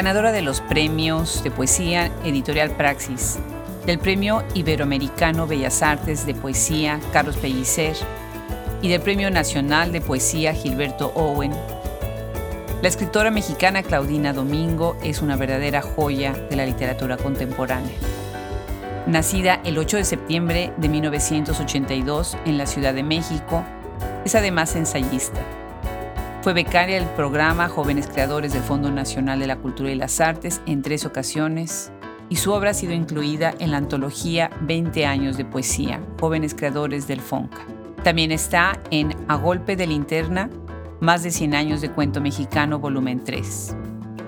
ganadora de los premios de poesía Editorial Praxis, del Premio Iberoamericano Bellas Artes de Poesía Carlos Pellicer y del Premio Nacional de Poesía Gilberto Owen. La escritora mexicana Claudina Domingo es una verdadera joya de la literatura contemporánea. Nacida el 8 de septiembre de 1982 en la Ciudad de México, es además ensayista. Fue becaria del programa Jóvenes Creadores del Fondo Nacional de la Cultura y las Artes en tres ocasiones y su obra ha sido incluida en la antología 20 años de poesía, Jóvenes Creadores del FONCA. También está en A Golpe de Linterna, Más de 100 años de cuento mexicano, volumen 3.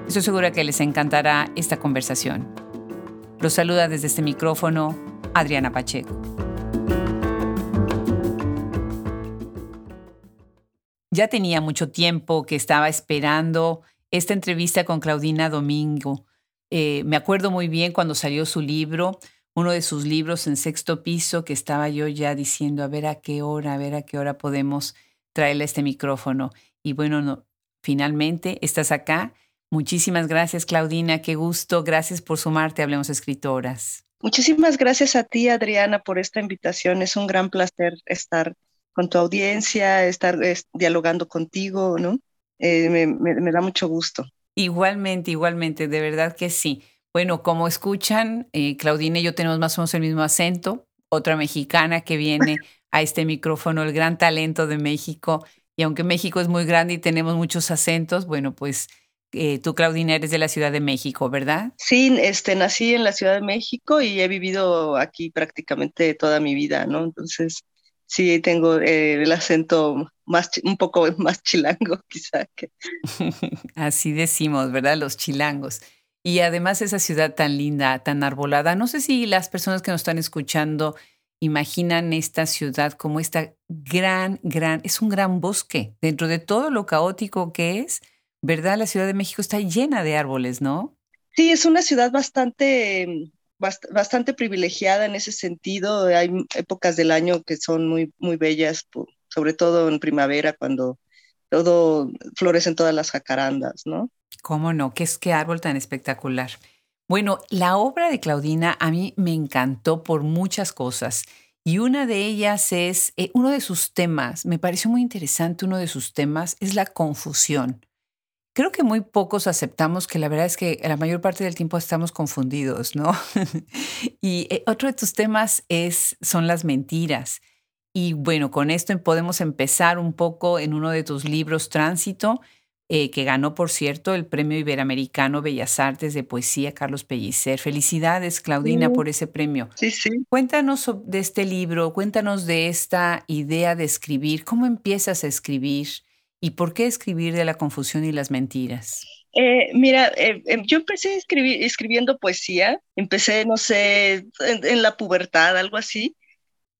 Estoy segura que les encantará esta conversación. Los saluda desde este micrófono Adriana Pacheco. Ya tenía mucho tiempo que estaba esperando esta entrevista con Claudina Domingo. Eh, me acuerdo muy bien cuando salió su libro, uno de sus libros en sexto piso, que estaba yo ya diciendo, a ver a qué hora, a ver a qué hora podemos traerle este micrófono. Y bueno, no, finalmente estás acá. Muchísimas gracias, Claudina. Qué gusto. Gracias por sumarte. Hablemos Escritoras. Muchísimas gracias a ti, Adriana, por esta invitación. Es un gran placer estar con tu audiencia, estar dialogando contigo, ¿no? Eh, me, da mucho gusto. Igualmente, igualmente, de verdad que sí. Bueno, como escuchan, eh, Claudine y yo tenemos más o menos el mismo acento, otra mexicana que viene a este micrófono, el gran talento de México. Y aunque México es muy grande y tenemos muchos acentos, bueno, pues eh, tú, Claudina, eres de la Ciudad de México, ¿verdad? Sí, este, nací en la Ciudad de México y he vivido aquí prácticamente toda mi vida, ¿no? Entonces, sí tengo eh, el acento más, un poco más chilango quizá. Que... Así decimos, ¿verdad? Los chilangos. Y además esa ciudad tan linda, tan arbolada. No sé si las personas que nos están escuchando imaginan esta ciudad como esta gran, gran, es un gran bosque. Dentro de todo lo caótico que es, ¿verdad? La Ciudad de México está llena de árboles, ¿no? Sí, es una ciudad bastante bastante privilegiada en ese sentido. Hay épocas del año que son muy, muy bellas, sobre todo en primavera, cuando todo florecen todas las jacarandas, ¿no? ¿Cómo no? ¿Qué es qué árbol tan espectacular? Bueno, la obra de Claudina a mí me encantó por muchas cosas. Y una de ellas es, eh, uno de sus temas, me pareció muy interesante, uno de sus temas es la confusión. Creo que muy pocos aceptamos que la verdad es que la mayor parte del tiempo estamos confundidos, ¿no? y eh, otro de tus temas es, son las mentiras. Y bueno, con esto podemos empezar un poco en uno de tus libros, Tránsito, eh, que ganó, por cierto, el Premio Iberoamericano Bellas Artes de Poesía Carlos Pellicer. Felicidades, Claudina, por ese premio. Sí, sí. Cuéntanos de este libro, cuéntanos de esta idea de escribir. ¿Cómo empiezas a escribir? ¿Y por qué escribir de la confusión y las mentiras? Eh, mira, eh, em, yo empecé escribiendo poesía, empecé, no sé, en, la pubertad, algo así,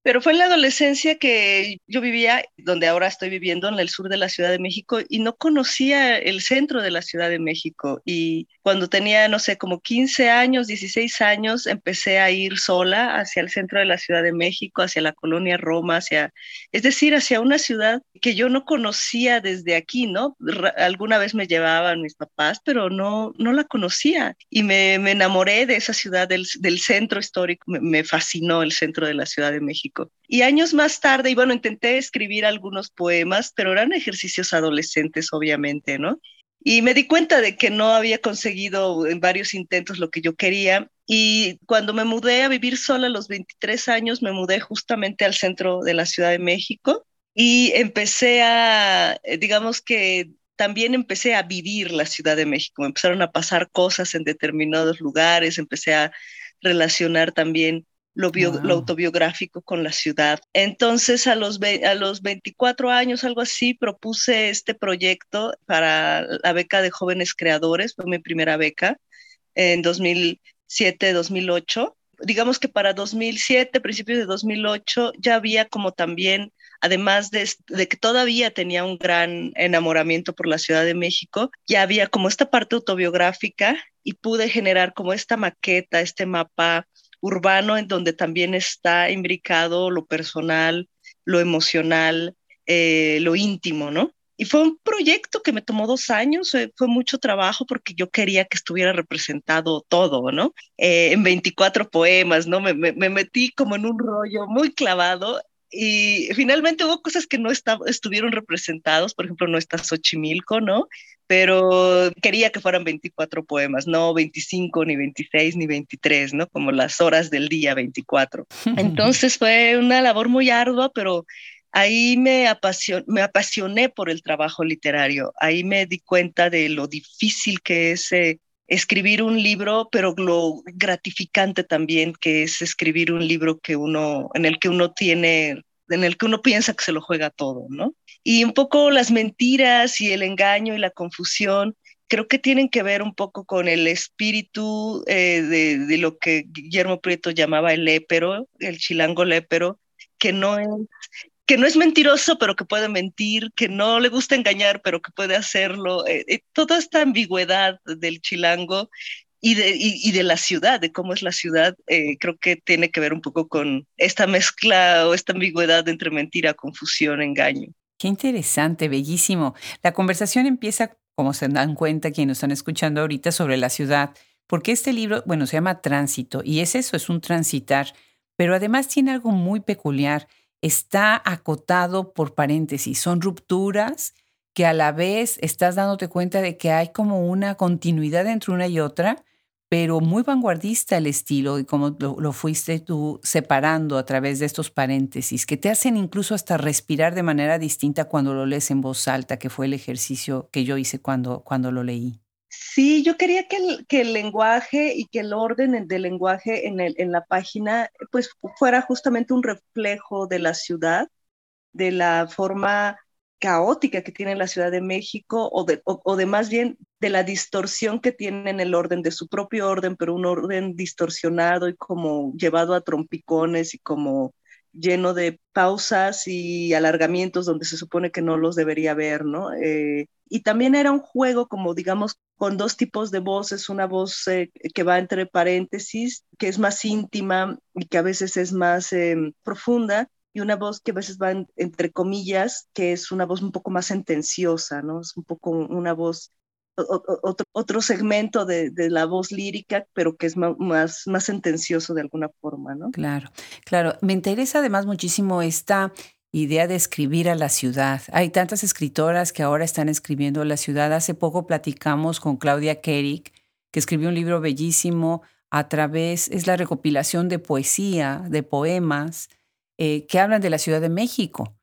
pero fue en la adolescencia que yo vivía, donde ahora estoy viviendo, en el sur de la Ciudad de México, y no conocía el centro de la Ciudad de México. Y cuando tenía, no sé, como 15 años, 16 años, empecé a ir sola hacia el centro de la Ciudad de México, hacia la colonia Roma, hacia, es decir, hacia una ciudad que yo no conocía desde aquí, ¿no? alguna vez me llevaban mis papás, pero no, no la conocía. Y me, me enamoré de esa ciudad, del, del centro histórico, me, me fascinó el centro de la Ciudad de México. Y años más tarde, y bueno, intenté escribir algunos poemas, pero eran ejercicios adolescentes, obviamente, ¿no? Y me di cuenta de que no había conseguido en varios intentos lo que yo quería. Y cuando me mudé a vivir sola a los 23 años, me mudé justamente al centro de la Ciudad de México y empecé a, eh, digamos que también empecé a vivir la Ciudad de México. Me empezaron a pasar cosas en determinados lugares, empecé a relacionar también lo, autobiográfico con la ciudad. Entonces, a los, a los 24 años, algo así, propuse este proyecto para la beca de jóvenes creadores, fue mi primera beca en 2007-2008. Digamos que para 2007, principios de 2008, ya había como también, además de, de que todavía tenía un gran enamoramiento por la Ciudad de México, ya había como esta parte autobiográfica y pude generar como esta maqueta, este mapa urbano en donde también está imbricado lo personal, lo emocional, eh, lo íntimo, ¿no? y fue un proyecto que me tomó dos años, fue mucho trabajo porque yo quería que estuviera representado todo, ¿no? Eh, en 24 poemas, ¿no? Me, metí como en un rollo muy clavado y finalmente hubo cosas que no estuvieron representados, por ejemplo, no está Xochimilco, ¿no? Pero quería que fueran 24 poemas, no 25, ni 26, ni 23, ¿no? Como las horas del día 24. Entonces fue una labor muy ardua, pero ahí me, me apasioné por el trabajo literario, ahí me di cuenta de lo difícil que es eh, escribir un libro, pero lo gratificante también que es escribir un libro que uno, en el que uno tiene, en el que uno piensa que se lo juega todo, ¿no? Y un poco las mentiras y el engaño y la confusión creo que tienen que ver un poco con el espíritu eh, de, de, lo que Guillermo Prieto llamaba el lépero, el chilango lépero, que no es que no es mentiroso, pero que puede mentir, que no le gusta engañar, pero que puede hacerlo. Eh, eh, toda esta ambigüedad del chilango y de, y, de, la ciudad, de cómo es la ciudad, eh, creo que tiene que ver un poco con esta mezcla o esta ambigüedad entre mentira, confusión, engaño. Qué interesante, bellísimo. La conversación empieza, como se dan cuenta quienes están escuchando ahorita, sobre la ciudad, porque este libro, bueno, se llama Tránsito y es eso, es un transitar, pero además tiene algo muy peculiar está acotado por paréntesis. Son rupturas que a la vez estás dándote cuenta de que hay como una continuidad entre una y otra, pero muy vanguardista el estilo y como lo, fuiste tú separando a través de estos paréntesis, que te hacen incluso hasta respirar de manera distinta cuando lo lees en voz alta, que fue el ejercicio que yo hice cuando, cuando lo leí. Sí, yo quería que el, que el lenguaje y que el orden del lenguaje en, el, en la página pues fuera justamente un reflejo de la ciudad, de la forma caótica que tiene la Ciudad de México o de, o, de más bien de la distorsión que tiene en el orden, de su propio orden, pero un orden distorsionado y como llevado a trompicones y como lleno de pausas y alargamientos donde se supone que no los debería haber, ¿no? Eh, y también era un juego como, digamos, con dos tipos de voces, una voz eh, que va entre paréntesis, que es más íntima y que a veces es más em, profunda, y una voz que a veces va entre comillas, que es una voz un poco más sentenciosa, ¿no? Es un poco una voz otro, otro segmento de, de, la voz lírica, pero que es más, más sentencioso de alguna forma, ¿no? Claro, claro. Me interesa además muchísimo esta idea de escribir a la ciudad. Hay tantas escritoras que ahora están escribiendo la ciudad. Hace poco platicamos con Claudia Kerik, que escribió un libro bellísimo a través, es la recopilación de poesía, de poemas, eh, que hablan de la Ciudad de México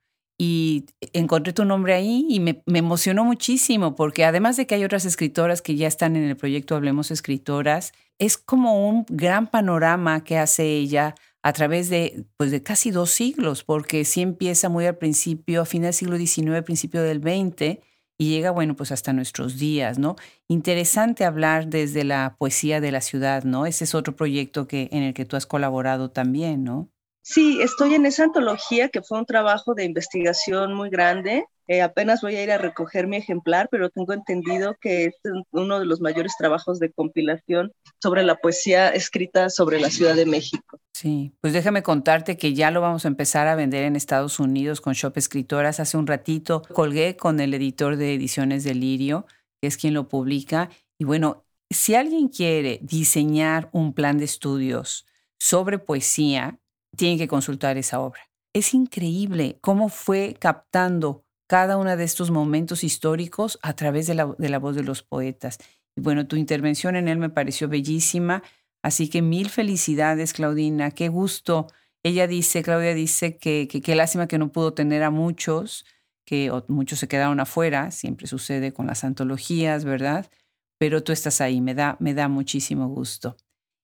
y encontré tu nombre ahí y me, emocionó muchísimo porque además de que hay otras escritoras que ya están en el proyecto Hablemos Escritoras, es como un gran panorama que hace ella a través de, pues de casi dos siglos, porque sí empieza muy al principio, a fin del siglo XIX, principio del XX, y llega, bueno, pues hasta nuestros días, ¿no? Interesante hablar desde la poesía de la ciudad, ¿no? Ese es otro proyecto que, en el que tú has colaborado también, ¿no? Sí, estoy en esa antología que fue un trabajo de investigación muy grande. Eh, apenas voy a ir a recoger mi ejemplar, pero tengo entendido que es uno de los mayores trabajos de compilación sobre la poesía escrita sobre la Ciudad de México. Sí, pues déjame contarte que ya lo vamos a empezar a vender en Estados Unidos con Shop Escritoras. Hace un ratito colgué con el editor de Ediciones Delirio, que es quien lo publica. Y bueno, si alguien quiere diseñar un plan de estudios sobre poesía, tienen que consultar esa obra. Es increíble cómo fue captando cada uno de estos momentos históricos a través de la, de la voz de los poetas. Y bueno, tu intervención en él me pareció bellísima, así que mil felicidades, Claudina, qué gusto. Ella dice, Claudia dice que qué lástima que no pudo tener a muchos, que muchos se quedaron afuera, siempre sucede con las antologías, ¿verdad? Pero tú estás ahí, me da, me da muchísimo gusto.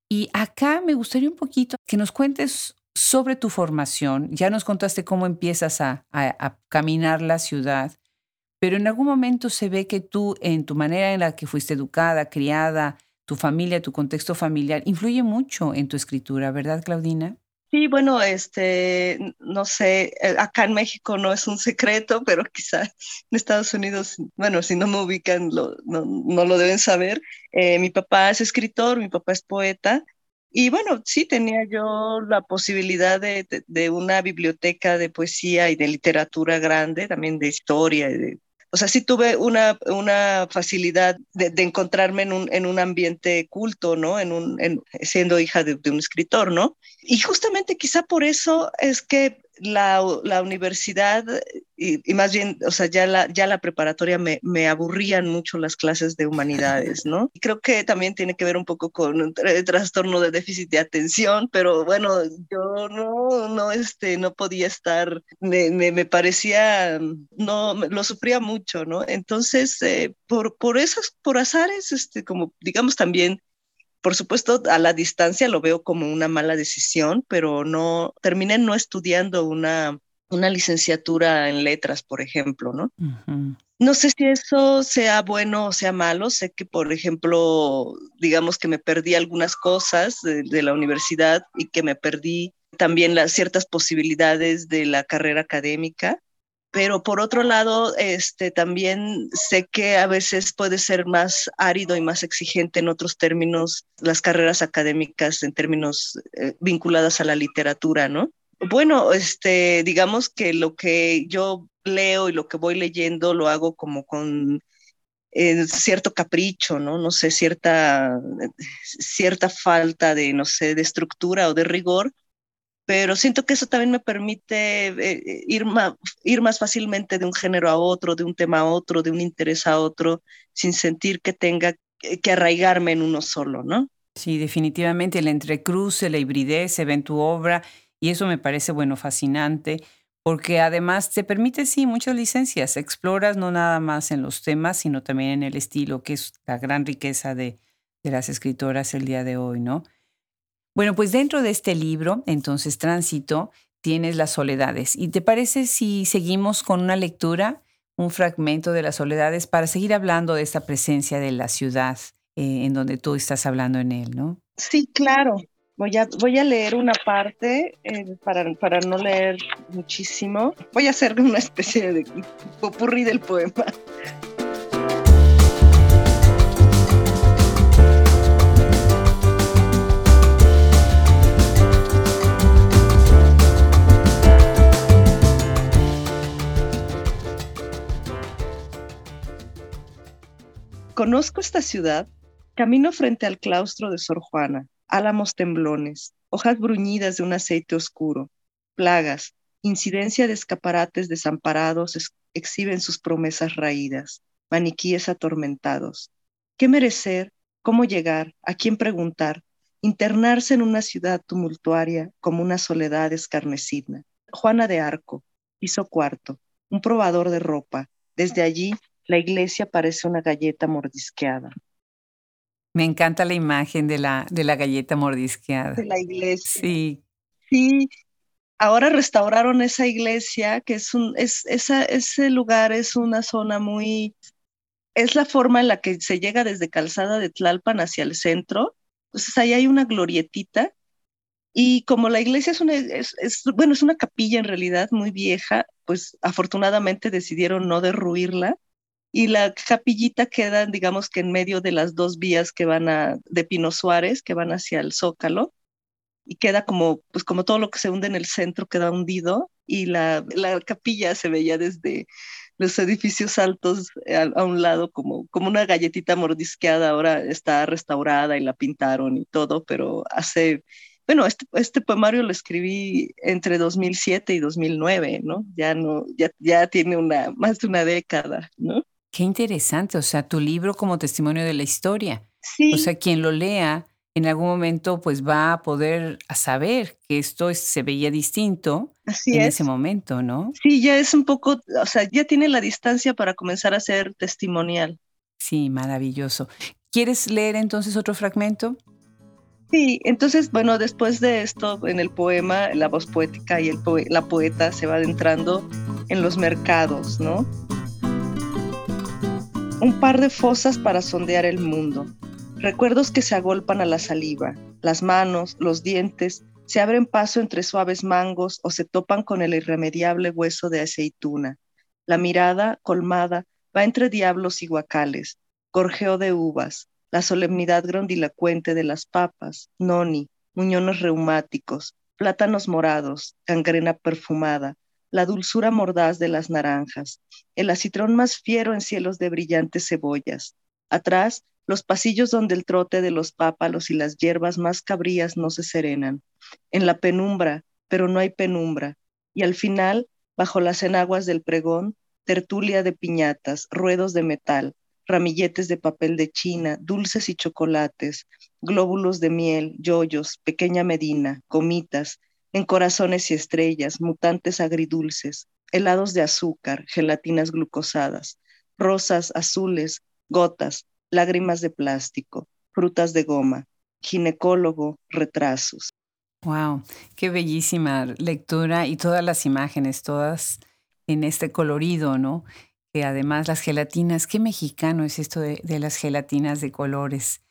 Y acá me gustaría un poquito que nos cuentes sobre tu formación. Ya nos contaste cómo empiezas a, caminar la ciudad, pero en algún momento se ve que tú, en tu manera en la que fuiste educada, criada, tu familia, tu contexto familiar, influye mucho en tu escritura, ¿verdad, Claudina? Sí, bueno, este, no sé, eh, acá en México no es un secreto, pero quizá en Estados Unidos, bueno, si no me ubican, no, lo deben saber. Eh, mi papá es escritor, mi papá es poeta, y bueno, sí tenía yo la posibilidad de, una biblioteca de poesía y de literatura grande, también de historia y de o sea, sí tuve una, una facilidad de, encontrarme en un, en un, ambiente culto, ¿no? En un, siendo hija de, de, un escritor, ¿no? Y justamente quizá por eso es que la, la universidad, y, más bien, o sea, ya la, ya la preparatoria me, me, aburrían mucho las clases de humanidades, ¿no? Y creo que también tiene que ver un poco con un trastorno de déficit de atención, pero bueno, yo no, no, este, no podía estar, me, me, parecía, no, lo sufría mucho, ¿no? Entonces, eh, por, por esas, por azares, este, como digamos también por supuesto, a la distancia lo veo como una mala decisión, pero no terminé no estudiando una, una licenciatura en letras, por ejemplo, ¿no? No sé si eso sea bueno o sea malo. Sé que, por ejemplo, digamos que me perdí algunas cosas de, de la universidad y que me perdí también las ciertas posibilidades de la carrera académica pero por otro lado, este, también sé que a veces puede ser más árido y más exigente en otros términos las carreras académicas en términos eh, vinculadas a la literatura, ¿no? Bueno, este, digamos que lo que yo leo y lo que voy leyendo lo hago como con eh, cierto capricho, ¿no? No sé, cierta, cierta falta de, no sé, de estructura o de rigor, pero siento que eso también me permite eh, ir, más, ir más fácilmente de un género a otro, de un tema a otro, de un interés a otro, sin sentir que tenga que arraigarme en uno solo, ¿no? Sí, definitivamente el entrecruce, la hibridez se ve en tu obra y eso me parece, bueno, fascinante porque además te permite, sí, muchas licencias, exploras no nada más en los temas, sino también en el estilo, que es la gran riqueza de, de las escritoras el día de hoy, ¿no? Bueno, pues dentro de este libro, entonces Tránsito, tienes las soledades. ¿Y te parece si seguimos con una lectura, un fragmento de las soledades, para seguir hablando de esta presencia de la ciudad eh, en donde tú estás hablando en él, ¿no? Sí, claro. Voy a, leer una parte eh, para, para no leer muchísimo. Voy a hacer una especie de popurrí del poema. Conozco esta ciudad, camino frente al claustro de Sor Juana, álamos temblones, hojas bruñidas de un aceite oscuro, plagas, incidencia de escaparates desamparados exhiben sus promesas raídas, maniquíes atormentados. ¿Qué merecer? ¿Cómo llegar? ¿A quién preguntar? Internarse en una ciudad tumultuaria como una soledad escarnecida. Juana de Arco, piso cuarto, un probador de ropa. Desde allí la iglesia parece una galleta mordisqueada. Me encanta la imagen de la, de la galleta mordisqueada. De la iglesia. Sí. Sí. Ahora restauraron esa iglesia, que es un, es, esa, ese lugar es una zona muy, es la forma en la que se llega desde Calzada de Tlalpan hacia el centro. Entonces ahí hay una glorietita y como la iglesia es una, es, bueno, es una capilla en realidad muy vieja, pues afortunadamente decidieron no derruirla y la capillita queda, digamos que en medio de las dos vías que van a, de Pino Suárez, que van hacia el Zócalo, y queda como, pues como todo lo que se hunde en el centro queda hundido, y la, la capilla se veía desde los edificios altos a, un lado como, como una galletita mordisqueada, ahora está restaurada y la pintaron y todo, pero hace, bueno, este, este poemario lo escribí entre 2007 y 2009, ¿no? Ya no, ya, ya tiene una, más de una década, ¿no? Qué interesante, o sea, tu libro como testimonio de la historia. Sí. O sea, quien lo lea en algún momento pues va a poder a saber que esto se veía distinto en ese momento, ¿no? Sí, ya es un poco, o sea, ya tiene la distancia para comenzar a ser testimonial. Sí, maravilloso. ¿Quieres leer entonces otro fragmento? Sí, entonces, bueno, después de esto, en el poema, la voz poética y el la poeta se va adentrando en los mercados, ¿no? Un par de fosas para sondear el mundo, recuerdos que se agolpan a la saliva, las manos, los dientes, se abren paso entre suaves mangos o se topan con el irremediable hueso de aceituna. La mirada, colmada, va entre diablos y guacales, gorjeo de uvas, la solemnidad grandilocuente de las papas, noni, muñones reumáticos, plátanos morados, gangrena perfumada, la dulzura mordaz de las naranjas, el acitrón más fiero en cielos de brillantes cebollas. Atrás, los pasillos donde el trote de los pápalos y las hierbas más cabrías no se serenan. En la penumbra, pero no hay penumbra. Y al final, bajo las enaguas del pregón, tertulia de piñatas, ruedos de metal, ramilletes de papel de China, dulces y chocolates, glóbulos de miel, yoyos, pequeña medina, comitas, en corazones y estrellas, mutantes agridulces, helados de azúcar, gelatinas glucosadas, rosas, azules, gotas, lágrimas de plástico, frutas de goma, ginecólogo, retrasos. Wow, qué bellísima lectura y todas las imágenes, todas en este colorido, ¿no? Que además las gelatinas, qué mexicano es esto de, las gelatinas de colores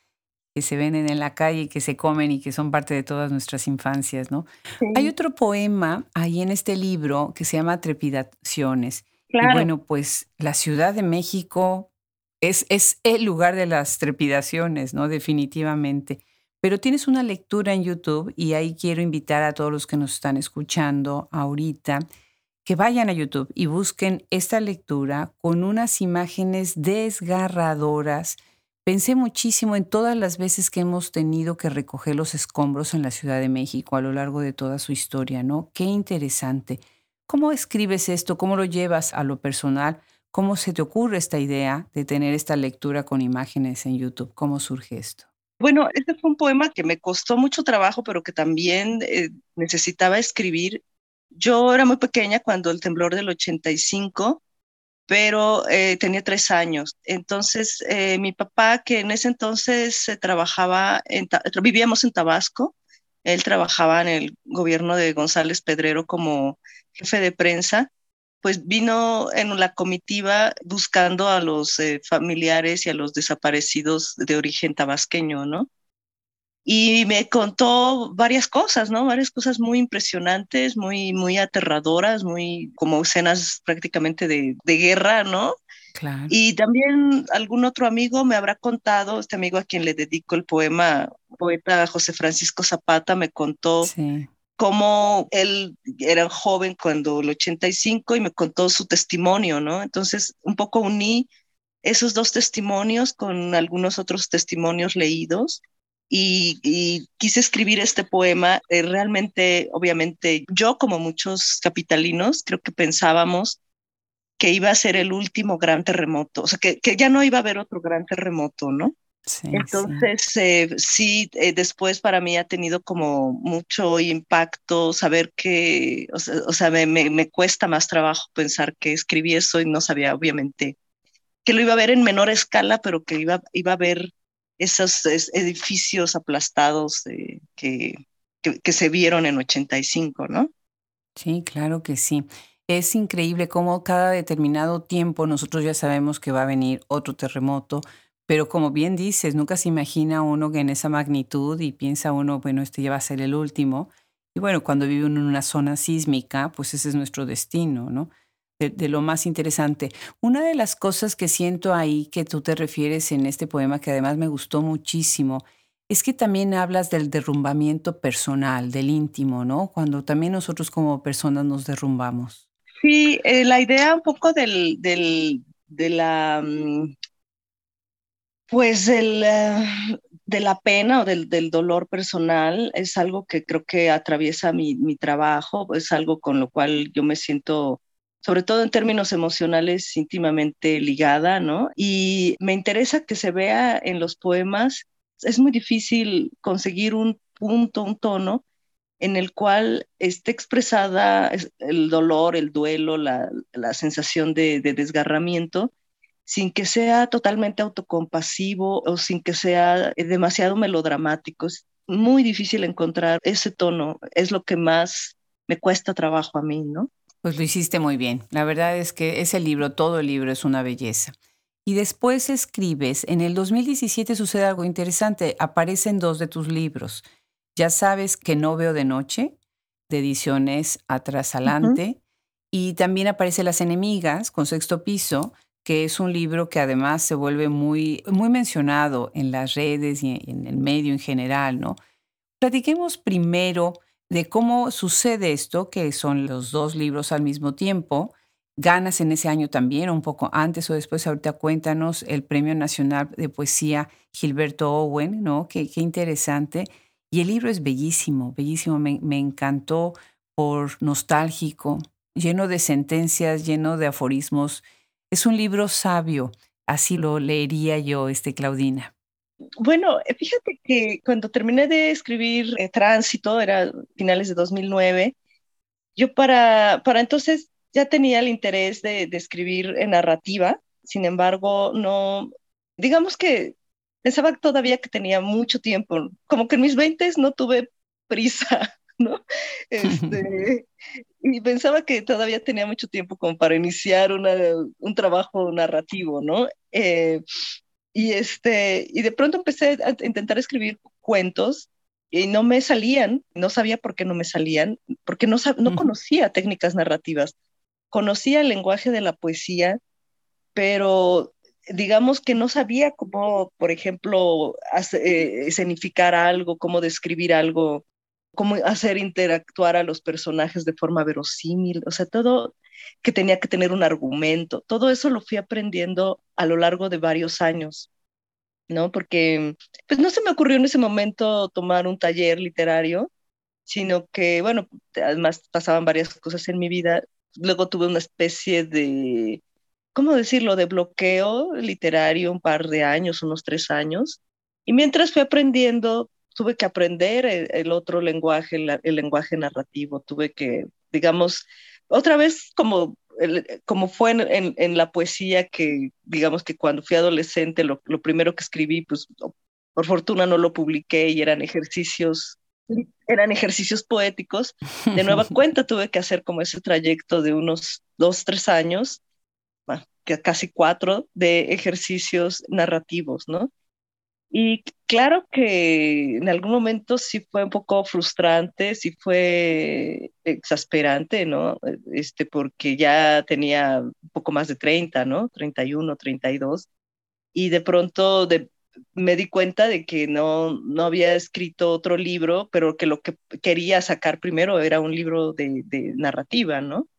que se venden en la calle y que se comen y que son parte de todas nuestras infancias, ¿no? Hay otro poema ahí en este libro que se llama Trepidaciones. Y bueno, pues la Ciudad de México es, es el lugar de las trepidaciones, ¿no? Definitivamente. Pero tienes una lectura en YouTube y ahí quiero invitar a todos los que nos están escuchando ahorita que vayan a YouTube y busquen esta lectura con unas imágenes desgarradoras. Pensé muchísimo en todas las veces que hemos tenido que recoger los escombros en la Ciudad de México a lo largo de toda su historia, ¿no? Qué interesante. ¿Cómo escribes esto? ¿Cómo lo llevas a lo personal? ¿Cómo se te ocurre esta idea de tener esta lectura con imágenes en YouTube? ¿Cómo surge esto? Bueno, este fue un poema que me costó mucho trabajo, pero que también eh, necesitaba escribir. Yo era muy pequeña cuando el temblor del 85, pero eh, tenía tres años. Entonces, eh, mi papá, que en ese entonces trabajaba, en, vivíamos en Tabasco, él trabajaba en el gobierno de González Pedrero como jefe de prensa pues vino en la comitiva buscando a los eh, familiares y a los desaparecidos de origen tabasqueño, ¿no? Y me contó varias cosas, ¿no? Varias cosas muy impresionantes, muy, muy aterradoras, muy como escenas prácticamente de, de guerra, ¿no? Claro. Y también algún otro amigo me habrá contado, este amigo a quien le dedico el poema, poeta José Francisco Zapata, me contó sí cómo él era joven cuando el 85 y me contó su testimonio, ¿no? Entonces, un poco uní esos dos testimonios con algunos otros testimonios leídos y, quise escribir este poema. Eh, realmente, obviamente, yo como muchos capitalinos, creo que pensábamos que iba a ser el último gran terremoto, o sea, que, que ya no iba a haber otro gran terremoto, ¿no? Entonces, eh, sí, eh, después para mí ha tenido como mucho impacto saber que, o sea, me, me, cuesta más trabajo pensar que escribí eso y no sabía obviamente que lo iba a ver en menor escala, pero que iba, iba a ver esos edificios aplastados que, que, se vieron en 85, ¿no? Sí, claro que sí. Es increíble cómo cada determinado tiempo nosotros ya sabemos que va a venir otro terremoto, pero como bien dices, nunca se imagina uno que en esa magnitud y piensa uno, bueno, este ya va a ser el último. Y bueno, cuando vive uno en una zona sísmica, pues ese es nuestro destino, ¿no? De, lo más interesante. Una de las cosas que siento ahí que tú te refieres en este poema, que además me gustó muchísimo, es que también hablas del derrumbamiento personal, del íntimo, ¿no? Cuando también nosotros como personas nos derrumbamos. Sí, eh, la idea un poco del, del, de la mm, pues el, eh, de la pena o del, del, dolor personal es algo que creo que atraviesa mi, mi, trabajo, es algo con lo cual yo me siento, sobre todo en términos emocionales, íntimamente ligada, ¿no? Y me interesa que se vea en los poemas, es muy difícil conseguir un punto, un tono en el cual esté expresada el dolor, el duelo, la, la sensación de, de desgarramiento sin que sea totalmente autocompasivo o sin que sea demasiado melodramático. Es muy difícil encontrar ese tono, es lo que más me cuesta trabajo a mí, ¿no? Pues lo hiciste muy bien. La verdad es que ese libro, todo el libro es una belleza. Y después escribes, en el 2017 sucede algo interesante, aparecen dos de tus libros. Ya sabes que no veo de noche, de ediciones atrás adelante, y también aparece Las enemigas con sexto piso, que es un libro que además se vuelve muy, muy mencionado en las redes y en el medio en general, ¿no? Platiquemos primero de cómo sucede esto, que son los dos libros al mismo tiempo. Ganas en ese año también, un poco antes o después, ahorita cuéntanos el Premio Nacional de Poesía Gilberto Owen, ¿no? Qué, qué interesante. Y el libro es bellísimo, bellísimo, me, me encantó por nostálgico, lleno de sentencias, lleno de aforismos. Es un libro sabio, así lo leería yo, este Claudina. Bueno, eh, fíjate que cuando terminé de escribir eh, Tránsito, era finales de 2009, yo para, para entonces ya tenía el interés de, de escribir en narrativa, sin embargo, no, digamos que pensaba todavía que tenía mucho tiempo, como que en mis 20 no tuve prisa, ¿no? Este, y pensaba que todavía tenía mucho tiempo como para iniciar una, un trabajo narrativo, ¿no? Eh, y, este, y de pronto empecé a intentar escribir cuentos y no me salían, no sabía por qué no me salían, porque no, no conocía técnicas narrativas, conocía el lenguaje de la poesía, pero digamos que no sabía cómo, por ejemplo, eh, escenificar algo, cómo describir algo, cómo hacer interactuar a los personajes de forma verosímil, o sea, todo que tenía que tener un argumento. Todo eso lo fui aprendiendo a lo largo de varios años, ¿no? Porque pues no se me ocurrió en ese momento tomar un taller literario, sino que, bueno, además pasaban varias cosas en mi vida. Luego tuve una especie de, ¿cómo decirlo?, de bloqueo literario un par de años, unos tres años. Y mientras fui aprendiendo, tuve que aprender el, otro lenguaje, el lenguaje narrativo. Tuve que, digamos, otra vez como, como fue en, la poesía que, digamos que cuando fui adolescente, lo, primero que escribí, pues por fortuna no lo publiqué y eran ejercicios eran ejercicios poéticos. De nueva cuenta tuve que hacer como ese trayecto de unos dos, tres años, casi cuatro, de ejercicios narrativos, ¿no? Y claro que en algún momento sí fue un poco frustrante, sí fue exasperante, ¿no? Este, porque ya tenía un poco más de 30, ¿no? 31, 32. Y de pronto me di cuenta de que no, no había escrito otro libro, pero que lo que quería sacar primero era un libro de, de narrativa, ¿no?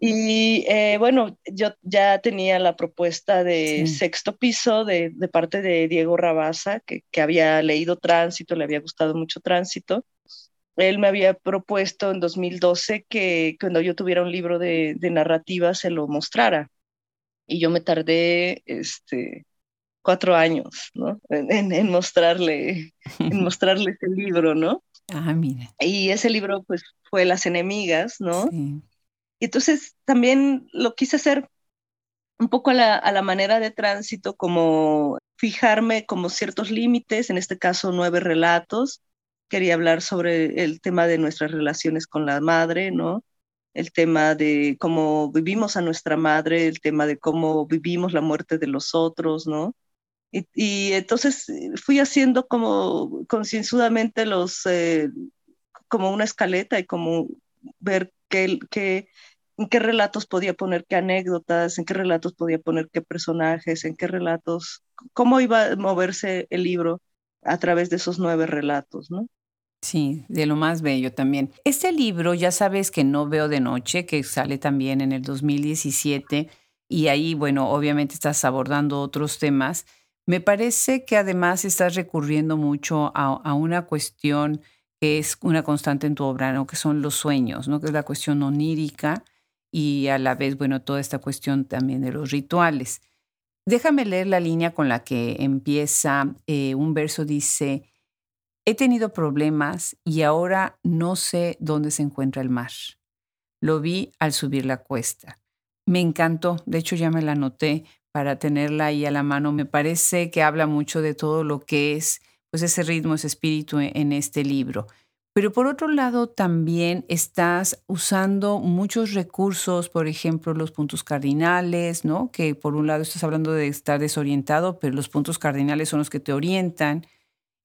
Y eh, bueno, yo ya tenía la propuesta de sexto piso de, de, parte de Diego Rabasa, que, que, había leído Tránsito, le había gustado mucho Tránsito. Él me había propuesto en 2012 que cuando yo tuviera un libro de, de narrativa se lo mostrara. Y yo me tardé este, cuatro años, ¿no? En, en, mostrarle, en mostrarle ese libro, ¿no? Ah, mira. Y ese libro, pues, fue Las Enemigas, ¿no? Sí y entonces también lo quise hacer un poco a la, manera de tránsito, como fijarme como ciertos límites, en este caso nueve relatos. Quería hablar sobre el tema de nuestras relaciones con la madre, ¿no? El tema de cómo vivimos a nuestra madre, el tema de cómo vivimos la muerte de los otros, ¿no? Y, entonces eh, fui haciendo como concienzudamente los, eh, como una escaleta y como ver qué, qué, en qué relatos podía poner qué anécdotas, en qué relatos podía poner qué personajes, en qué relatos, cómo iba a moverse el libro a través de esos nueve relatos, ¿no? Sí, de lo más bello también. Este libro, ya sabes que no veo de noche, que sale también en el 2017, y ahí, bueno, obviamente estás abordando otros temas. Me parece que además estás recurriendo mucho a, a una cuestión que es una constante en tu obra, ¿no? que son los sueños, ¿no? que es la cuestión onírica y a la vez, bueno, toda esta cuestión también de los rituales. Déjame leer la línea con la que empieza eh, un verso, dice, he tenido problemas y ahora no sé dónde se encuentra el mar. Lo vi al subir la cuesta. Me encantó, de hecho ya me la anoté para tenerla ahí a la mano. Me parece que habla mucho de todo lo que es pues ese ritmo, ese espíritu e, en este libro. Pero por otro lado, también estás usando muchos recursos, por ejemplo, los puntos cardinales, ¿no? Que por un lado estás hablando de estar desorientado, pero los puntos cardinales son los que te orientan.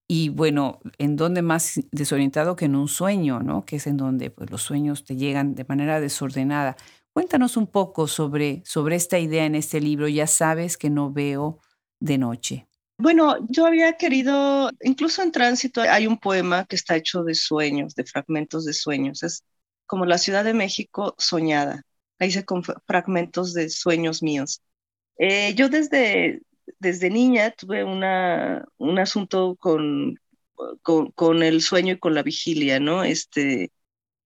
Y bueno, ¿en dónde más desorientado que en un sueño, ¿no? Que es en donde pues, los sueños te llegan de manera desordenada. Cuéntanos un poco sobre, sobre esta idea en este libro. Ya sabes que no veo de noche. Bueno, yo había querido, incluso en tránsito hay un poema que está hecho de sueños, de fragmentos de sueños. Es como la Ciudad de México soñada. Ahí se con fragmentos de sueños míos. Eh, yo desde, desde niña tuve una, un asunto con, con, con, el sueño y con la vigilia, ¿no? Este,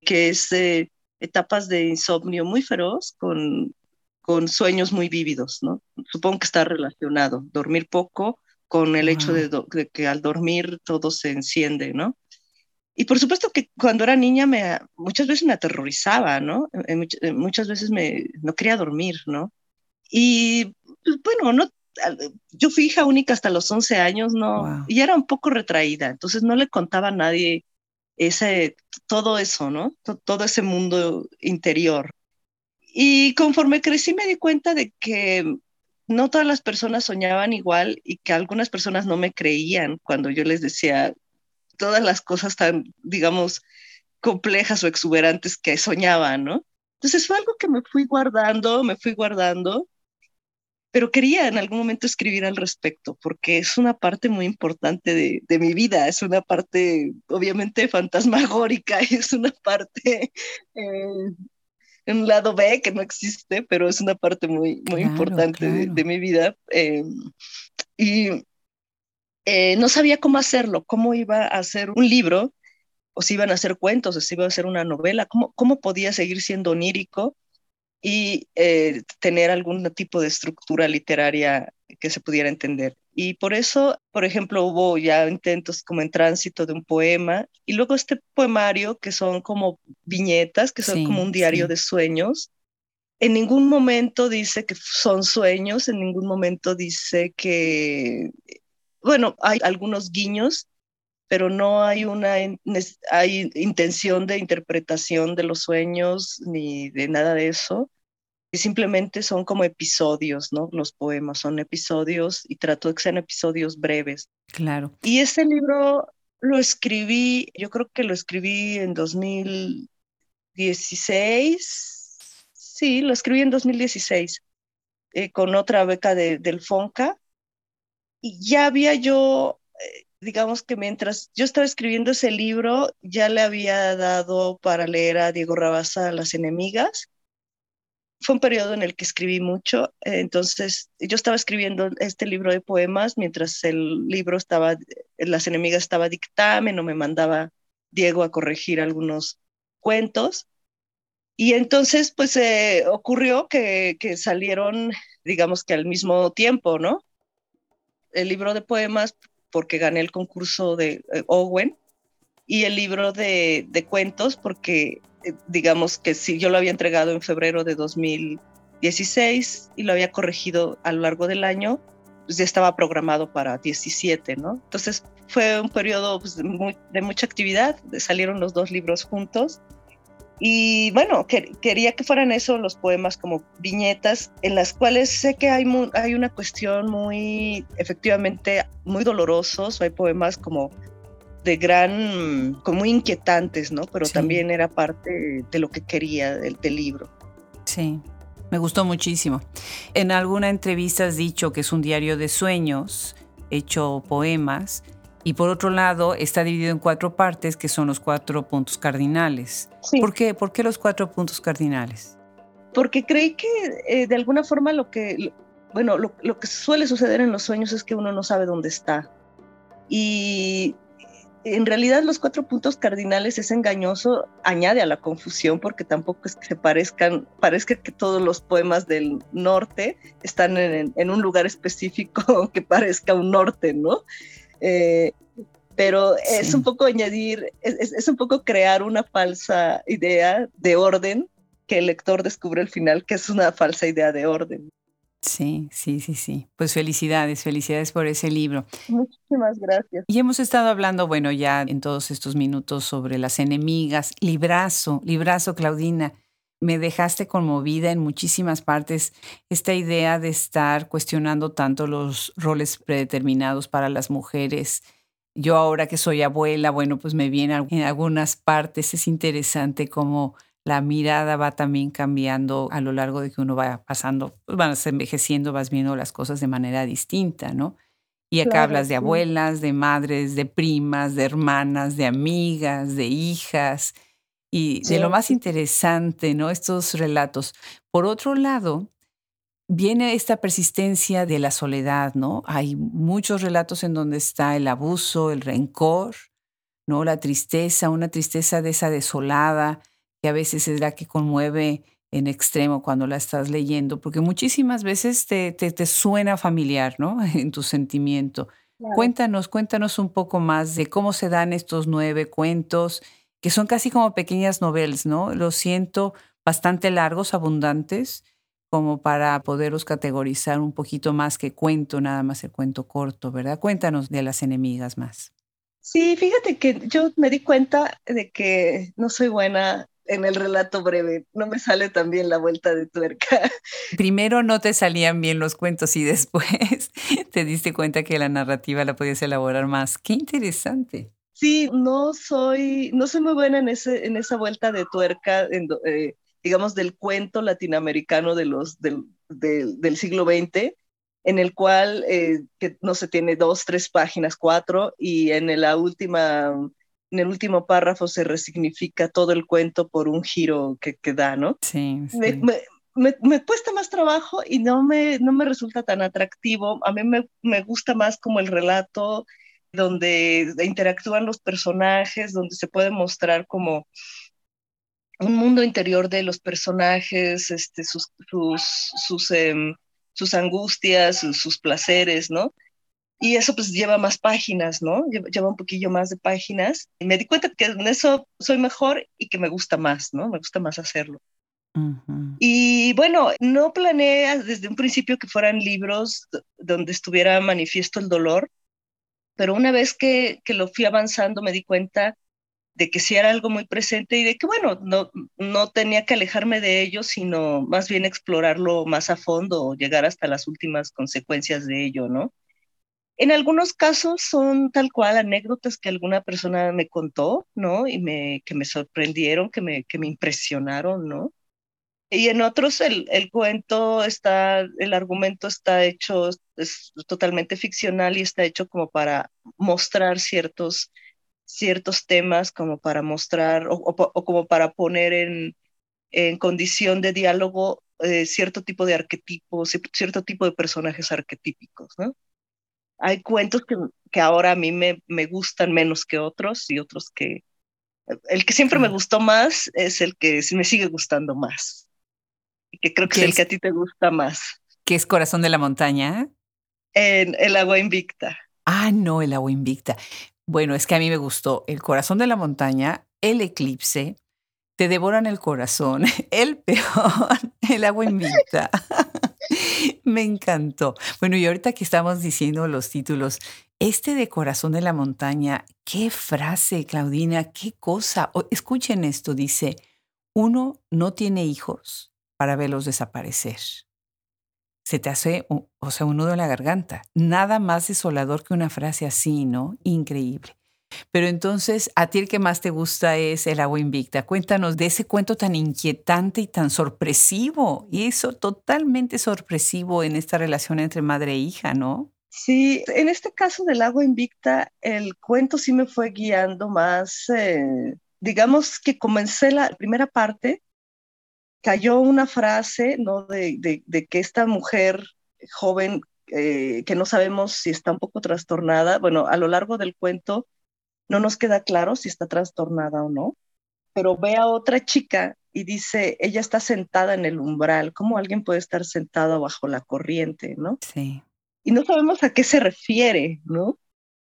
que es eh, etapas de insomnio muy feroz con, con sueños muy vívidos, ¿no? Supongo que está relacionado. Dormir poco con el hecho de, que al dormir todo se enciende, ¿no? Y por supuesto que cuando era niña me, muchas veces me aterrorizaba, ¿no? Muchas veces me, no quería dormir, ¿no? Y pues, bueno, no, yo fui hija única hasta los 11 años, ¿no? Y era un poco retraída, entonces no le contaba a nadie ese, todo eso, ¿no? Todo ese mundo interior. Y conforme crecí me di cuenta de que no todas las personas soñaban igual y que algunas personas no me creían cuando yo les decía todas las cosas tan, digamos, complejas o exuberantes que soñaban, ¿no? Entonces fue algo que me fui guardando, me fui guardando, pero quería en algún momento escribir al respecto, porque es una parte muy importante de, de mi vida, es una parte obviamente fantasmagórica, es una parte eh, un lado B que no existe, pero es una parte muy, muy importante De, mi vida. Eh, y eh, no sabía cómo hacerlo, cómo iba a hacer un libro, o si iban a hacer cuentos, o si iba a hacer una novela, cómo, cómo podía seguir siendo onírico y eh, tener algún tipo de estructura literaria que se pudiera entender. Y por eso, por ejemplo, hubo ya intentos como en tránsito de un poema y luego este poemario que son como viñetas, que son como un diario de sueños. En ningún momento dice que son sueños, en ningún momento dice que, bueno, hay algunos guiños, pero no hay una hay intención de interpretación de los sueños ni de nada de eso simplemente son como episodios, ¿no? Los poemas son episodios y trato de que sean episodios breves. Claro. Y este libro lo escribí, yo creo que lo escribí en 2016. Sí, lo escribí en 2016 eh, con otra beca de, del FONCA. Y ya había yo, eh, digamos que mientras yo estaba escribiendo ese libro, ya le había dado para leer a Diego Rabasa Las enemigas fue un periodo en el que escribí mucho, eh, entonces yo estaba escribiendo este libro de poemas mientras el libro estaba, Las enemigas estaba dictamen o me mandaba Diego a corregir algunos cuentos. Y entonces, pues eh, ocurrió que, que, salieron, digamos que al mismo tiempo, ¿no? El libro de poemas, porque gané el concurso de eh, Owen, y el libro de, de cuentos, porque eh, digamos que si yo lo había entregado en febrero de 2016 y lo había corregido a lo largo del año, pues ya estaba programado para 17, ¿no? Entonces fue un periodo pues, de, mucha actividad, salieron los dos libros juntos y bueno, quería que fueran eso los poemas como viñetas, en las cuales sé que hay, hay una cuestión muy, efectivamente, muy dolorosos, hay poemas como de gran, como muy inquietantes, ¿no? Pero también era parte de lo que quería del, libro. Sí, me gustó muchísimo. En alguna entrevista has dicho que es un diario de sueños, hecho poemas, y por otro lado está dividido en cuatro partes que son los cuatro puntos cardinales. ¿Por, qué? ¿Por qué los cuatro puntos cardinales? Porque creí que eh, de alguna forma lo que, bueno, lo, lo que suele suceder en los sueños es que uno no sabe dónde está. Y en realidad los cuatro puntos cardinales es engañoso, añade a la confusión porque tampoco es que se parezcan, parezca que todos los poemas del norte están en, un lugar específico que parezca un norte, ¿no? Eh, pero es un poco añadir, es, es, un poco crear una falsa idea de orden que el lector descubre al final que es una falsa idea de orden. Sí, sí, sí, sí. Pues felicidades, felicidades por ese libro. Muchísimas gracias. Y hemos estado hablando, bueno, ya en todos estos minutos sobre las enemigas. Librazo, librazo, Claudina. Me dejaste conmovida en muchísimas partes esta idea de estar cuestionando tanto los roles predeterminados para las mujeres. Yo ahora que soy abuela, bueno, pues me viene en algunas partes, es interesante cómo la mirada va también cambiando a lo largo de que uno va pasando, pues vas envejeciendo, vas viendo las cosas de manera distinta, ¿no? Y acá hablas de abuelas, de madres, de primas, de hermanas, de amigas, de hijas y de lo más interesante, ¿no? Estos relatos. Por otro lado, viene esta persistencia de la soledad, ¿no? Hay muchos relatos en donde está el abuso, el rencor, ¿no? La tristeza, una tristeza de esa desolada, que a veces es la que conmueve en extremo cuando la estás leyendo, porque muchísimas veces te, te, suena familiar, ¿no? En tu sentimiento. Cuéntanos, cuéntanos un poco más de cómo se dan estos nueve cuentos, que son casi como pequeñas novelas, ¿no? Lo siento, bastante largos, abundantes, como para poderos categorizar un poquito más que cuento, nada más el cuento corto, ¿verdad? Cuéntanos de las enemigas más. Sí, fíjate que yo me di cuenta de que no soy buena en el relato breve, no me sale tan bien la vuelta de tuerca. Primero no te salían bien los cuentos y después te diste cuenta que la narrativa la podías elaborar más. Qué interesante. Sí, no soy, no soy muy buena en, ese, en esa vuelta de tuerca, eh, digamos, del cuento latinoamericano de los, del, del siglo XX en el cual, eh, que no se tiene dos, tres páginas, cuatro, y en la última, en el último párrafo se resignifica todo el cuento por un giro que, que da, ¿no? Sí. Me, me, cuesta más trabajo y no me, no me resulta tan atractivo. A mí me, me gusta más como el relato donde interactúan los personajes, donde se puede mostrar como un mundo interior de los personajes, este, sus, sus, sus em, sus angustias, sus, placeres, ¿no? Y eso pues lleva más páginas, ¿no? Lleva, un poquillo más de páginas. Y me di cuenta que en eso soy mejor y que me gusta más, ¿no? Me gusta más hacerlo. Y bueno, no planeé desde un principio que fueran libros donde estuviera manifiesto el dolor, pero una vez que, que lo fui avanzando me di cuenta de que sí era algo muy presente y de que, bueno, no, no tenía que alejarme de ello, sino más bien explorarlo más a fondo o llegar hasta las últimas consecuencias de ello, ¿no? En algunos casos son tal cual anécdotas que alguna persona me contó, ¿no? Y me, que me sorprendieron, que me, que me impresionaron, ¿no? Y en otros el, el cuento está, el argumento está hecho, es totalmente ficcional y está hecho como para mostrar ciertos ciertos temas como para mostrar o, como para poner en, en condición de diálogo eh, cierto tipo de arquetipos, cierto tipo de personajes arquetípicos, ¿no? Hay cuentos que, que ahora a mí me, me, gustan menos que otros y otros que... El que siempre me gustó más es el que me sigue gustando más. Y que creo que es el que a ti te gusta más. ¿Qué es Corazón de la Montaña? En El Agua Invicta. Ah, no, El Agua Invicta. Bueno, es que a mí me gustó El corazón de la montaña, El eclipse, Te devoran el corazón, El peón, El agua invita. me encantó. Bueno, y ahorita que estamos diciendo los títulos, este de corazón de la montaña, qué frase, Claudina, qué cosa. escuchen esto, dice, uno no tiene hijos para verlos desaparecer se te hace, o sea, un nudo en la garganta. Nada más desolador que una frase así, ¿no? Increíble. Pero entonces, a ti el que más te gusta es El agua invicta. Cuéntanos de ese cuento tan inquietante y tan sorpresivo, y eso totalmente sorpresivo en esta relación entre madre e hija, ¿no? Sí, en este caso del agua invicta, el cuento sí me fue guiando más, eh, digamos que comencé la primera parte cayó una frase, ¿no? De, que esta mujer joven, eh, que no sabemos si está un poco trastornada, bueno, a lo largo del cuento no nos queda claro si está trastornada o no, pero ve a otra chica y dice, ella está sentada en el umbral, ¿cómo alguien puede estar sentado bajo la corriente, no? Sí. Y no sabemos a qué se refiere, ¿no?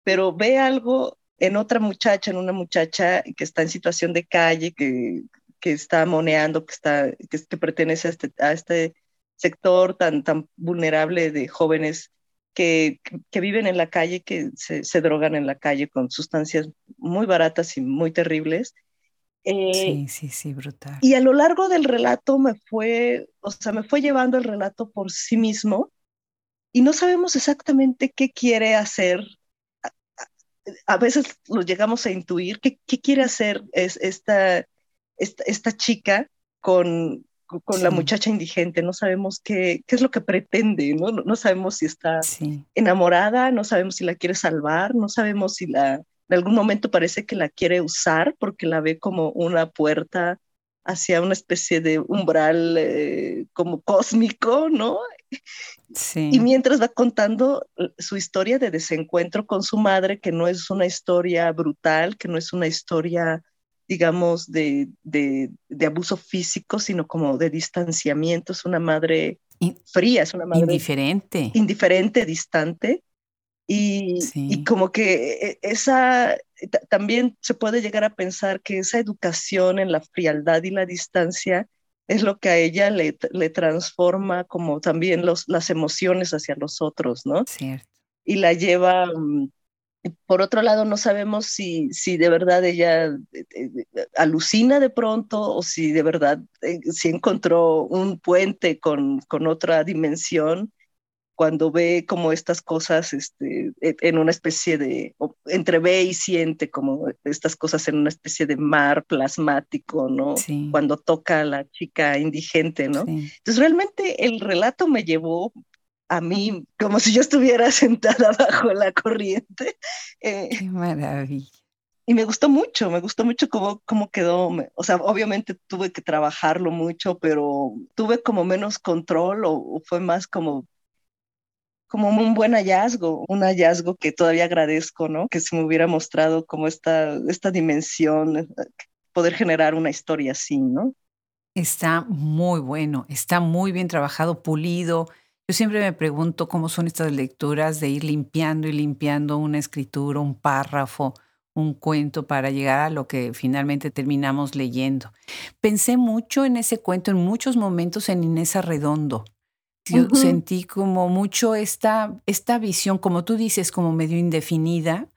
Pero ve algo en otra muchacha, en una muchacha que está en situación de calle, que que está moneando, que, está, que, pertenece a este, a este sector tan, tan vulnerable de jóvenes que, que viven en la calle, que se, se, drogan en la calle con sustancias muy baratas y muy terribles. Eh, sí, sí, sí, brutal. Y a lo largo del relato me fue, o sea, me fue llevando el relato por sí mismo y no sabemos exactamente qué quiere hacer. A, veces lo llegamos a intuir, qué, qué quiere hacer es esta, esta, chica con, con la muchacha indigente, no sabemos qué, qué es lo que pretende, ¿no? No, sabemos si está enamorada, no sabemos si la quiere salvar, no sabemos si la, en algún momento parece que la quiere usar porque la ve como una puerta hacia una especie de umbral eh, como cósmico, ¿no? Sí. Y mientras va contando eh, su historia de desencuentro con su madre, que no es una historia brutal, que no es una historia, digamos, de, de, abuso físico, sino como de distanciamiento, es una madre fría, es una madre indiferente. Indiferente, distante. Y, y, como que eh, esa también se puede llegar a pensar que esa educación en la frialdad y la distancia es lo que a ella le, le transforma como también los, las emociones hacia los otros, ¿no? Cierto. Y la lleva, mm, por otro lado, no sabemos si, si de verdad ella eh, eh, alucina de pronto o si de verdad eh, si encontró un puente con, con otra dimensión cuando ve como estas cosas este, e, en una especie de, entre ve y siente como estas cosas en una especie de mar plasmático, ¿no? Cuando toca a la chica indigente, ¿no? Entonces realmente el relato me llevó a mí como si yo estuviera sentada bajo la corriente. Eh, Qué maravilla. Y me gustó mucho, me gustó mucho cómo, cómo quedó. O sea, obviamente tuve que trabajarlo mucho, pero tuve como menos control o fue más como como un buen hallazgo, un hallazgo que todavía agradezco, ¿no? Que se me hubiera mostrado como esta, esta dimensión, eh, poder generar una historia así, ¿no? Está muy bueno, está muy bien trabajado, pulido. Yo siempre me pregunto cómo son estas lecturas de ir limpiando y limpiando una escritura, un párrafo, un cuento para llegar a lo que finalmente terminamos leyendo. Pensé mucho en ese cuento en muchos momentos en Inés Arredondo yo sentí como mucho esta, esta visión, como tú dices, como medio indefinida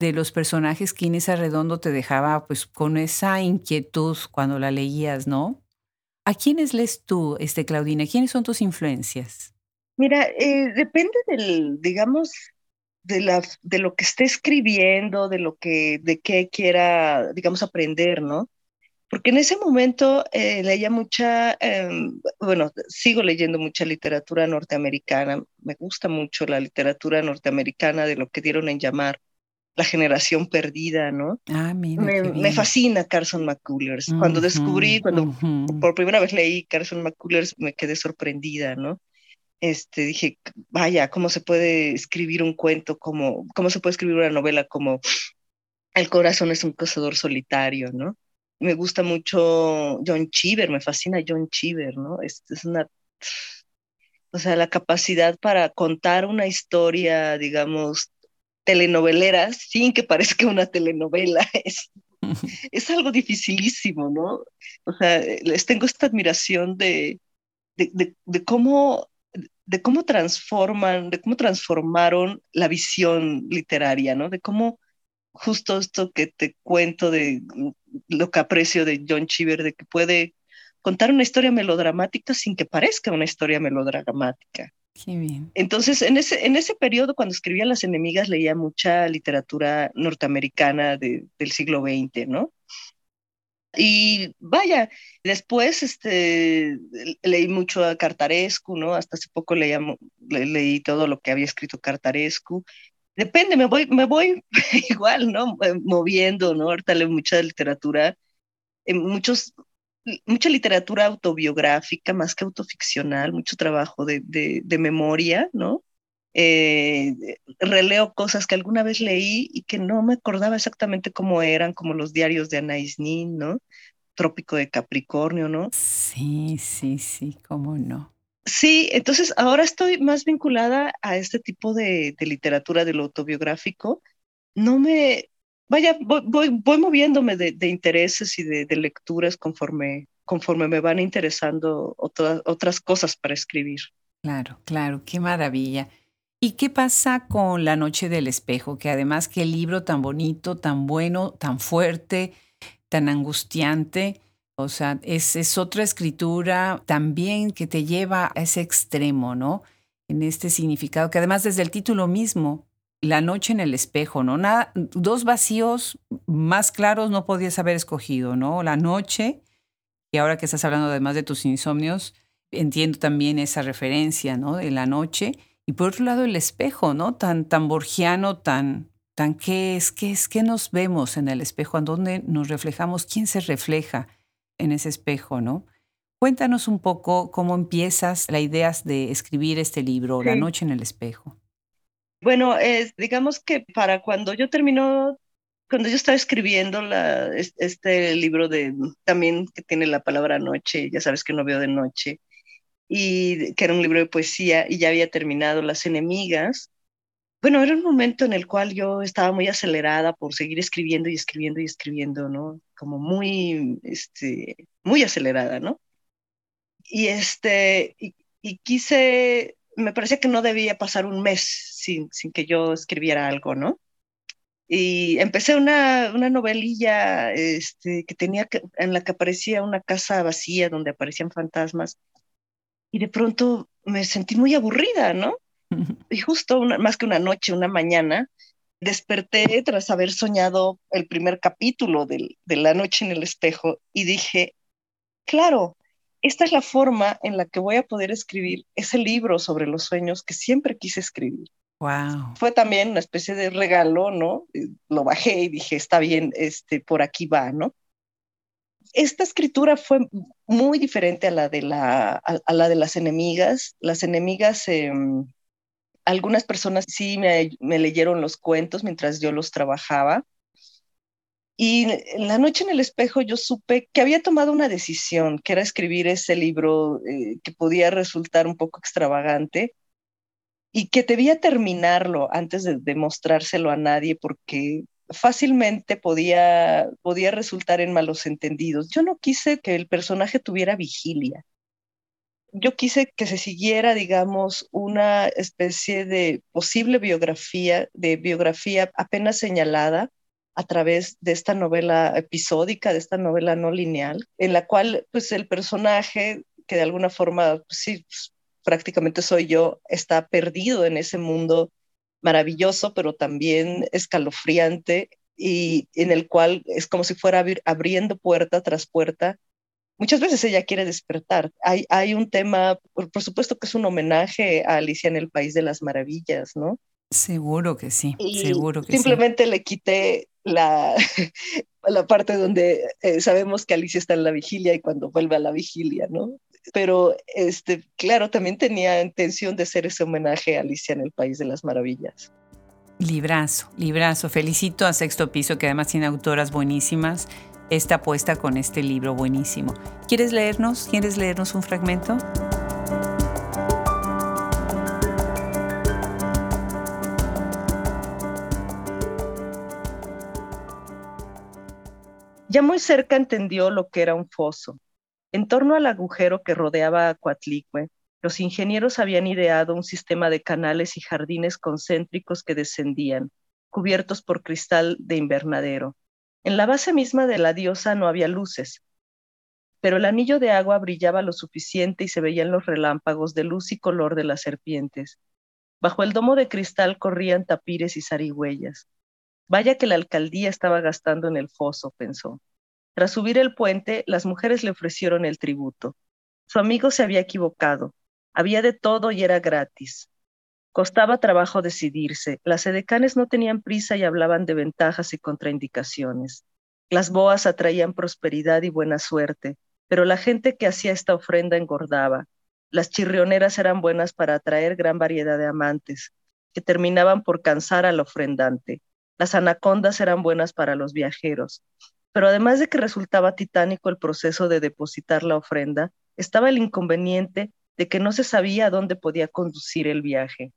de los personajes que Inés Arredondo te dejaba pues con esa inquietud cuando la leías, ¿no? ¿A quiénes lees tú, este, Claudina? ¿Quiénes son tus influencias? Mira, eh, depende del, digamos, de, la, de lo que esté escribiendo, de lo que, de qué quiera, digamos, aprender, ¿no? porque en ese momento eh, leía mucha, em, bueno, sigo leyendo mucha literatura norteamericana, me gusta mucho la literatura norteamericana de lo que dieron en llamar la generación perdida, ¿no? Ah, mira, me, fascina Carson McCullers. cuando descubrí, cuando por primera vez leí Carson McCullers, me quedé sorprendida, ¿no? Este, dije, vaya, ¿cómo se puede escribir un cuento como, cómo se puede escribir una novela como El corazón es un cazador solitario, ¿no? me gusta mucho John Cheever, me fascina John Cheever, ¿no? Es, es una, o sea, la capacidad para contar una historia, digamos, telenovelera sin que parezca una telenovela es, es algo dificilísimo, ¿no? O sea, les tengo esta admiración de, de, de, cómo de cómo transforman, de cómo transformaron la visión literaria, ¿no? De cómo justo esto que te cuento de lo que aprecio de John Cheever, de que puede contar una historia melodramática sin que parezca una historia melodramática. Qué bien. Entonces, en ese, en ese periodo, cuando escribía Las Enemigas, leía mucha literatura norteamericana del siglo XX, ¿no? Y vaya, después este, leí mucho a Cartarescu, ¿no? Hasta hace poco leí todo lo que había escrito Cartarescu depende, me voy, me voy igual, ¿no? Eh, moviendo, ¿no? Ahorita leo mucha literatura, en muchos, mucha literatura autobiográfica más que autoficcional, mucho trabajo de, de, memoria, ¿no? Eh, releo cosas que alguna vez leí y que no me acordaba exactamente cómo eran, como los diarios de Anais Nin, ¿no? Trópico de Capricornio, ¿no? Sí, sí, sí, cómo no. Sí, entonces ahora estoy más vinculada a este tipo de, literatura de lo autobiográfico. No me, vaya, voy, voy, moviéndome de, intereses y de, lecturas conforme, conforme me van interesando otras otras cosas para escribir. Claro, claro, qué maravilla. ¿Y qué pasa con La Noche del Espejo? Que además qué libro tan bonito, tan bueno, tan fuerte, tan angustiante. O sea, es, otra escritura también que te lleva a ese extremo, ¿no? En este significado, que además desde el título mismo, la noche en el espejo, ¿no? Nada, dos vacíos más claros no podías haber escogido, ¿no? La noche, Y ahora que estás hablando además de tus insomnios, entiendo también esa referencia, ¿no? De la noche. Y por otro lado, el espejo, ¿no? Tan, tan borgiano, tan, tan qué es, qué es, qué nos vemos en el espejo, en dónde nos reflejamos, quién se refleja en ese espejo, ¿no? Cuéntanos un poco cómo empiezas la idea de escribir este libro, La noche en el espejo. Bueno, es, digamos que para cuando yo termino, cuando yo estaba escribiendo la, este libro de también que tiene la palabra noche, ya sabes que no veo de noche, y que era un libro de poesía y ya había terminado Las enemigas. Bueno, era un momento en el cual yo estaba muy acelerada por seguir escribiendo y escribiendo y escribiendo, ¿no? Como muy, este, muy acelerada, ¿no? Y este, y, quise, me parecía que no debía pasar un mes sin, sin que yo escribiera algo, ¿no? Y empecé una, una novelilla este, que tenía en la que aparecía una casa vacía donde aparecían fantasmas y de pronto me sentí muy aburrida, ¿no? Y justo más que una noche, una mañana, desperté tras haber soñado el primer capítulo de La noche en el espejo y dije, claro, esta es la forma en la que voy a poder escribir ese libro sobre los sueños que siempre quise escribir. Wow. Fue también una especie de regalo, ¿no? Lo bajé y dije, está bien, este, por aquí va, ¿no? Esta escritura fue muy diferente a la de, la, a, la de las enemigas. Las enemigas, em, algunas personas sí me, leyeron los cuentos mientras yo los trabajaba. Y en la noche en el espejo yo supe que había tomado una decisión, que era escribir ese libro eh, que podía resultar un poco extravagante y que debía terminarlo antes de, de mostrárselo a nadie porque fácilmente podía, podía resultar en malos entendidos. Yo no quise que el personaje tuviera vigilia. Yo quise que se siguiera, digamos, una especie de posible biografía, de biografía apenas señalada a través de esta novela episódica, de esta novela no lineal, en la cual, pues, el personaje, que de alguna forma, pues, sí, prácticamente soy yo, está perdido en ese mundo maravilloso, pero también escalofriante y en el cual es como si fuera abriendo puerta tras puerta. Muchas veces ella quiere despertar. Hay, hay un tema, por, supuesto que es un homenaje a Alicia en el País de las Maravillas, ¿no? Seguro que sí, seguro que simplemente le quité la, la parte donde eh, sabemos que Alicia está en la vigilia y cuando vuelve a la vigilia, ¿no? Pero este, claro, también tenía intención de hacer ese homenaje a Alicia en el País de las Maravillas. Librazo, librazo. Felicito a Sexto Piso, que además tiene autoras buenísimas. Esta apuesta con este libro buenísimo. ¿Quieres leernos? ¿Quieres leernos un fragmento? Ya muy cerca entendió lo que era un foso en torno al agujero que rodeaba a Coatlicue, los ingenieros habían ideado un sistema de canales y jardines concéntricos que descendían, cubiertos por cristal de invernadero. En la base misma de la diosa no había luces, pero el anillo de agua brillaba lo suficiente y se veían los relámpagos de luz y color de las serpientes. Bajo el domo de cristal corrían tapires y zarigüeyas. Vaya que la alcaldía estaba gastando en el foso, pensó. Tras subir el puente, las mujeres le ofrecieron el tributo. Su amigo se había equivocado. Había de todo y era gratis. Costaba trabajo decidirse. Las edecanes no tenían prisa y hablaban de ventajas y contraindicaciones. Las boas atraían prosperidad y buena suerte, pero la gente que hacía esta ofrenda engordaba. Las chirrioneras eran buenas para atraer gran variedad de amantes, que terminaban por cansar al ofrendante. Las anacondas eran buenas para los viajeros, pero además de que resultaba titánico el proceso de depositar la ofrenda, estaba el inconveniente de que no se sabía a dónde podía conducir el viaje.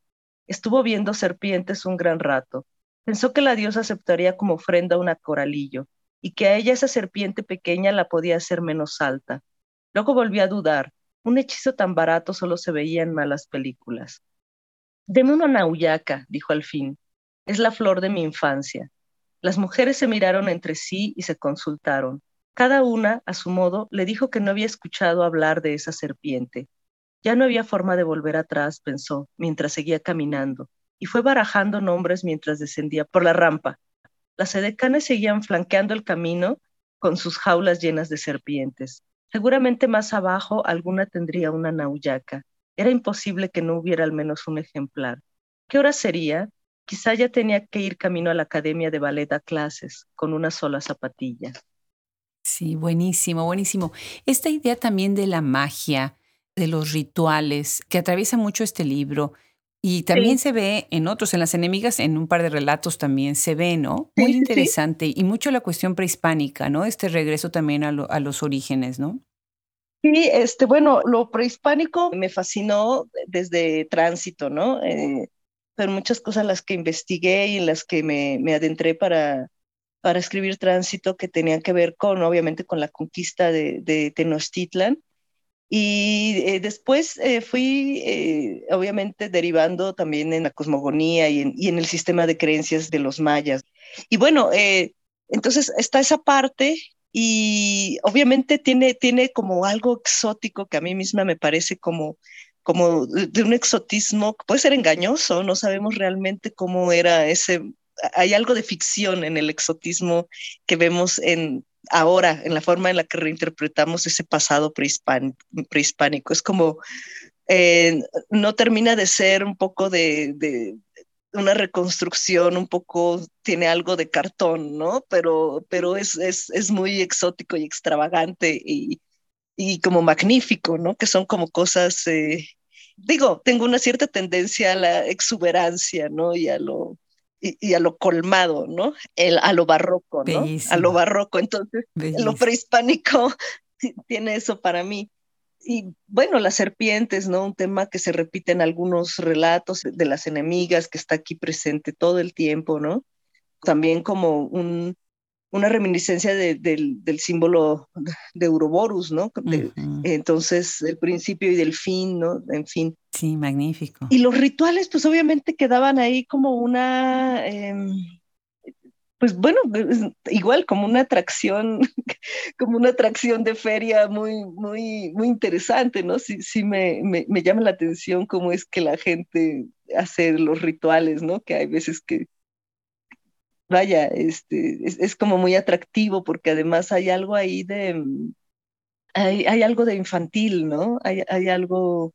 Estuvo viendo serpientes un gran rato. Pensó que la diosa aceptaría como ofrenda una coralillo y que a ella esa serpiente pequeña la podía hacer menos alta. Luego volvió a dudar. Un hechizo tan barato solo se veía en malas películas. Deme una nauyaca, dijo al fin. Es la flor de mi infancia. Las mujeres se miraron entre sí y se consultaron. Cada una, a su modo, le dijo que no había escuchado hablar de esa serpiente. Ya no había forma de volver atrás, pensó, mientras seguía caminando, y fue barajando nombres mientras descendía por la rampa. Las edecanes seguían flanqueando el camino con sus jaulas llenas de serpientes. Seguramente más abajo alguna tendría una nauyaca. Era imposible que no hubiera al menos un ejemplar. ¿Qué hora sería? Quizá ya tenía que ir camino a la academia de ballet a clases, con una sola zapatilla. Sí, buenísimo, buenísimo. Esta idea también de la magia, de los rituales, que atraviesa mucho este libro, y también se ve en otros, en las enemigas, en un par de relatos también se ve, ¿no? Muy interesante y mucho la cuestión prehispánica, ¿no? Este regreso también a, a, los orígenes, ¿no? Sí, este, bueno, lo prehispánico me fascinó desde tránsito, ¿no? Eh, pero muchas cosas las que investigué y en las que me, me adentré para, para escribir tránsito que tenían que ver con, obviamente, con la conquista de, Tenochtitlan y eh, después eh, fui, eh, obviamente, derivando también en la cosmogonía y en, y en, el sistema de creencias de los mayas. Y bueno, entonces está esa parte y obviamente tiene, tiene como algo exótico que a mí misma me parece como, como de un exotismo, puede ser engañoso, no sabemos realmente cómo era ese, hay algo de ficción en el exotismo que vemos en, ahora, en la forma en la que reinterpretamos ese pasado prehispánico. Es como, eh, no termina de ser un poco de, una reconstrucción, un poco tiene algo de cartón, ¿no? Pero, pero es, es, muy exótico y extravagante y, como magnífico, ¿no? Que son como cosas, eh, digo, tengo una cierta tendencia a la exuberancia, ¿no? Y a lo y, a lo colmado, ¿no? El, a lo barroco, ¿no? A lo barroco. Entonces, lo prehispánico tiene eso para mí. Y bueno, las serpientes, ¿no? Un tema que se repite en algunos relatos de las enemigas, que está aquí presente todo el tiempo, ¿no? También como un, una reminiscencia del, símbolo de Ouroboros, ¿no? Entonces, el principio y del fin, ¿no? En fin. Sí, magnífico. Y los rituales, pues obviamente quedaban ahí como una, em, pues bueno, igual como una atracción, como una atracción de feria muy, muy, muy interesante, ¿no? Sí, sí me, me, me llama la atención cómo es que la gente hace los rituales, ¿no? Que hay veces que vaya, este, es, como muy atractivo porque además hay algo ahí de, mm, hay, hay algo de infantil, ¿no? Hay, hay algo,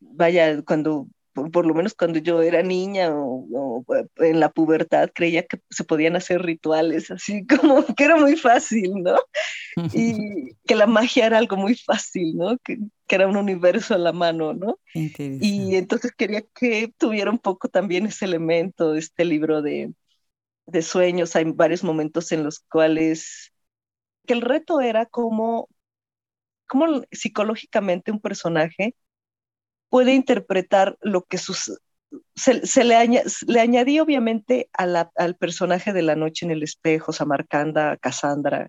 vaya, cuando, por, lo menos cuando yo era niña o, en la pubertad, creía que se podían hacer rituales así como que era muy fácil, ¿no? Y que la magia era algo muy fácil, ¿no? Que, que era un universo a la mano, ¿no? Y entonces quería que tuviera un poco también ese elemento, este libro de, de sueños, hay varios momentos en los cuales que el reto era cómo, cómo psicológicamente un personaje puede interpretar lo que sus... Se, le, le, añadí obviamente al personaje de la noche en el espejo, Samarcanda, Cassandra,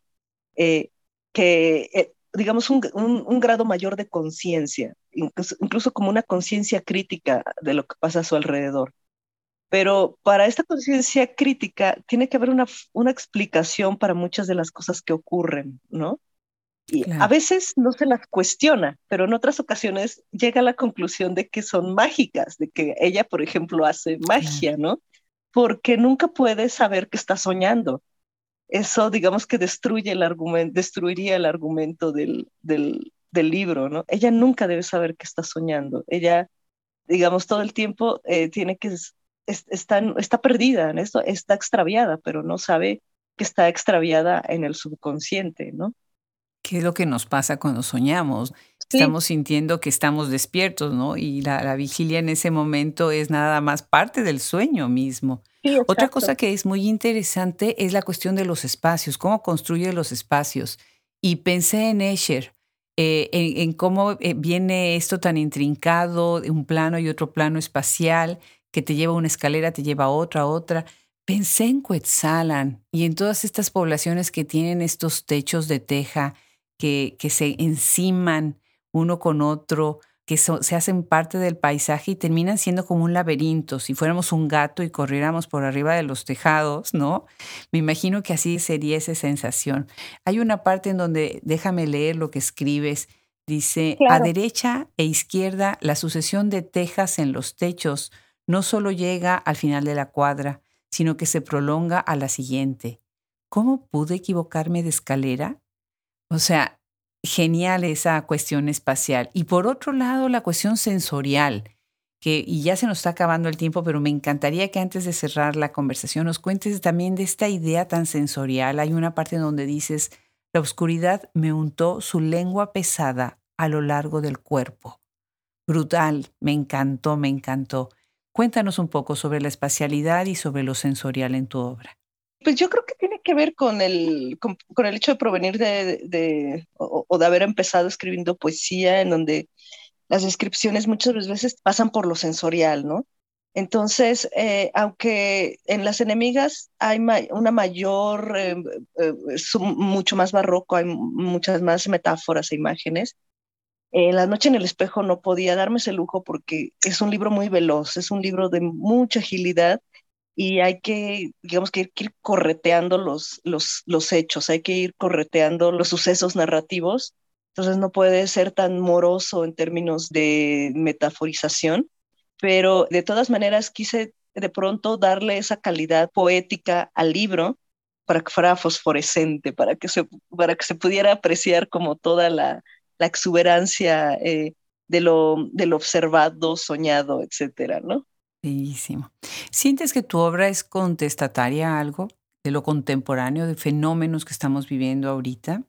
eh, que eh, digamos un, un, grado mayor de conciencia, incluso, incluso, como una conciencia crítica de lo que pasa a su alrededor. Pero para esta conciencia crítica tiene que haber una, una explicación para muchas de las cosas que ocurren, ¿no? Y a veces no se las cuestiona, pero en otras ocasiones llega a la conclusión de que son mágicas, de que ella, por ejemplo, hace magia, ¿no? Porque nunca puede saber que está soñando. Eso, digamos que destruye el argumento, destruiría el argumento del, del, del libro, ¿no? Ella nunca debe saber que está soñando. Ella, digamos, todo el tiempo eh, tiene que está, está perdida en esto, está extraviada, pero no sabe que está extraviada en el subconsciente, ¿no? ¿Qué es lo que nos pasa cuando soñamos? Estamos sintiendo que estamos despiertos, ¿no? Y la, vigilia en ese momento es nada más parte del sueño mismo. Otra cosa que es muy interesante es la cuestión de los espacios, cómo construye los espacios. Y pensé en Escher, eh, en, cómo eh, viene esto tan intrincado, un plano y otro plano espacial, que te lleva una escalera, te lleva a otra, a otra. Pensé en Cuetzalan y en todas estas poblaciones que tienen estos techos de teja que, que se enciman uno con otro, que se hacen parte del paisaje y terminan siendo como un laberinto. Si fuéramos un gato y corriéramos por arriba de los tejados, ¿no? Me imagino que así sería esa sensación. Hay una parte en donde, déjame leer lo que escribes, dice, a derecha e izquierda la sucesión de tejas en los techos no solo llega al final de la cuadra, sino que se prolonga a la siguiente. ¿Cómo pude equivocarme de escalera? O sea, genial esa cuestión espacial. Y por otro lado, la cuestión sensorial, que y ya se nos está acabando el tiempo, pero me encantaría que antes de cerrar la conversación nos cuentes también de esta idea tan sensorial. Hay una parte donde dices, la oscuridad me untó su lengua pesada a lo largo del cuerpo. Brutal, me encantó, me encantó. Cuéntanos un poco sobre la espacialidad y sobre lo sensorial en tu obra. Pues yo creo que tiene que ver con el, con, el hecho de provenir de, o, de haber empezado escribiendo poesía, en donde las descripciones muchas veces pasan por lo sensorial, ¿no? Entonces, eh, aunque en las enemigas hay una mayor, eh, eh, mucho más barroco, hay muchas más metáforas e imágenes, en La noche en el espejo no podía darme ese lujo porque es un libro muy veloz, es un libro de mucha agilidad y hay que, digamos que ir, correteando los, los, los hechos, hay que ir correteando los sucesos narrativos. Entonces no puede ser tan moroso en términos de metaforización, pero de todas maneras quise de pronto darle esa calidad poética al libro para que fuera fosforescente, para que se, para que se pudiera apreciar como toda la, la exuberancia eh, de, lo, de lo observado, soñado, etcétera, ¿no? Bellísimo. ¿Sientes que tu obra es contestataria a algo de lo contemporáneo, de fenómenos que estamos viviendo ahorita?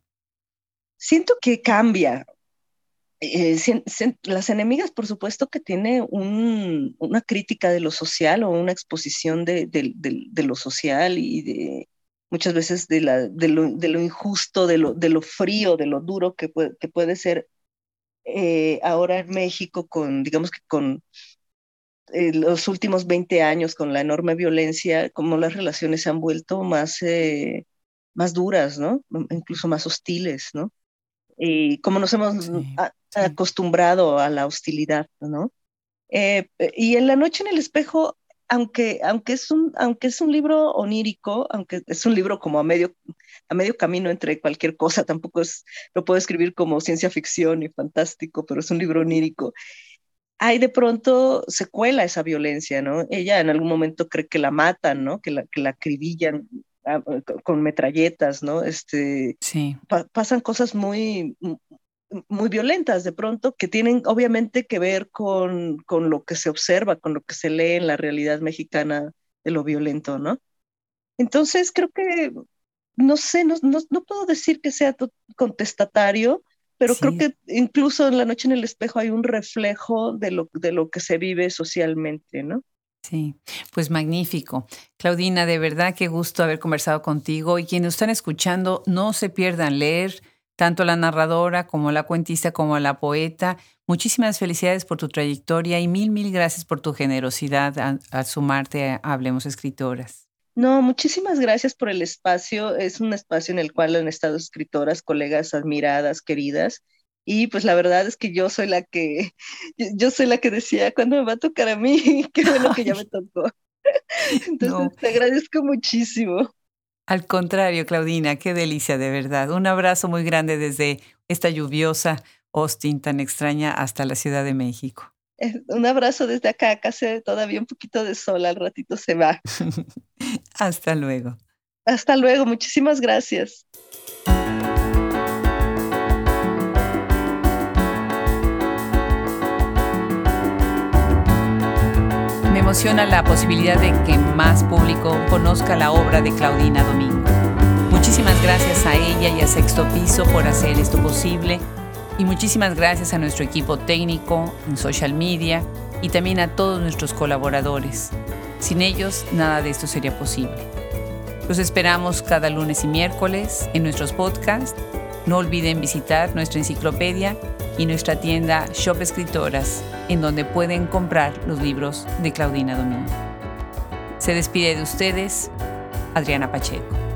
Siento que cambia. Eh, las enemigas, por supuesto, que tiene una crítica de lo social o una exposición de, lo social y de muchas veces de, lo, injusto, de lo, frío, de lo duro que puede, que puede ser eh, ahora en México con, digamos que con eh, los últimos 20 años con la enorme violencia, como las relaciones se han vuelto más, eh, más duras, ¿no? Incluso más hostiles, ¿no? Y como nos hemos acostumbrado a la hostilidad, ¿no? Eh, y en La noche en el espejo, aunque, aunque, es un, aunque es un libro onírico, aunque es un libro como a medio, a medio camino entre cualquier cosa, tampoco es, lo puedo escribir como ciencia ficción y fantástico, pero es un libro onírico hay de pronto se cuela esa violencia, ¿no? Ella en algún momento cree que la matan, ¿no? Que la, que la acribillan ah, con metralletas, ¿no? Este, sí. pasan cosas muy, muy violentas de pronto que tienen obviamente que ver con, con lo que se observa, con lo que se lee en la realidad mexicana de lo violento, ¿no? Entonces creo que, no sé, no, no, no puedo decir que sea contestatario, pero creo que incluso en La Noche en el Espejo hay un reflejo de lo, de lo que se vive socialmente, ¿no? Sí, pues magnífico. Claudina, de verdad qué gusto haber conversado contigo y quienes están escuchando, no se pierdan leer tanto la narradora como la cuentista como la poeta. Muchísimas felicidades por tu trayectoria y mil, mil gracias por tu generosidad al, sumarte a Hablemos Escritoras. No, muchísimas gracias por el espacio. Es un espacio en el cual han estado escritoras, colegas admiradas, queridas. Y pues la verdad es que yo soy la que, yo soy la que decía, ¿cuándo me va a tocar a mí? Qué bueno que ya me tocó. Entonces te agradezco muchísimo. Al contrario, Claudina, qué delicia de verdad. Un abrazo muy grande desde esta lluviosa Austin tan extraña hasta la Ciudad de México. Un abrazo desde acá, acá hace todavía un poquito de sol, al ratito se va. Hasta luego. Hasta luego, muchísimas gracias. Emociona la posibilidad de que más público conozca la obra de Claudina Domingo. Muchísimas gracias a ella y a Sexto Piso por hacer esto posible y muchísimas gracias a nuestro equipo técnico en social media y también a todos nuestros colaboradores. Sin ellos, nada de esto sería posible. Los esperamos cada lunes y miércoles en nuestros podcasts. No olviden visitar nuestra enciclopedia y nuestra tienda Shop Escritoras, en donde pueden comprar los libros de Claudina Domingo. Se despide de ustedes, Adriana Pacheco.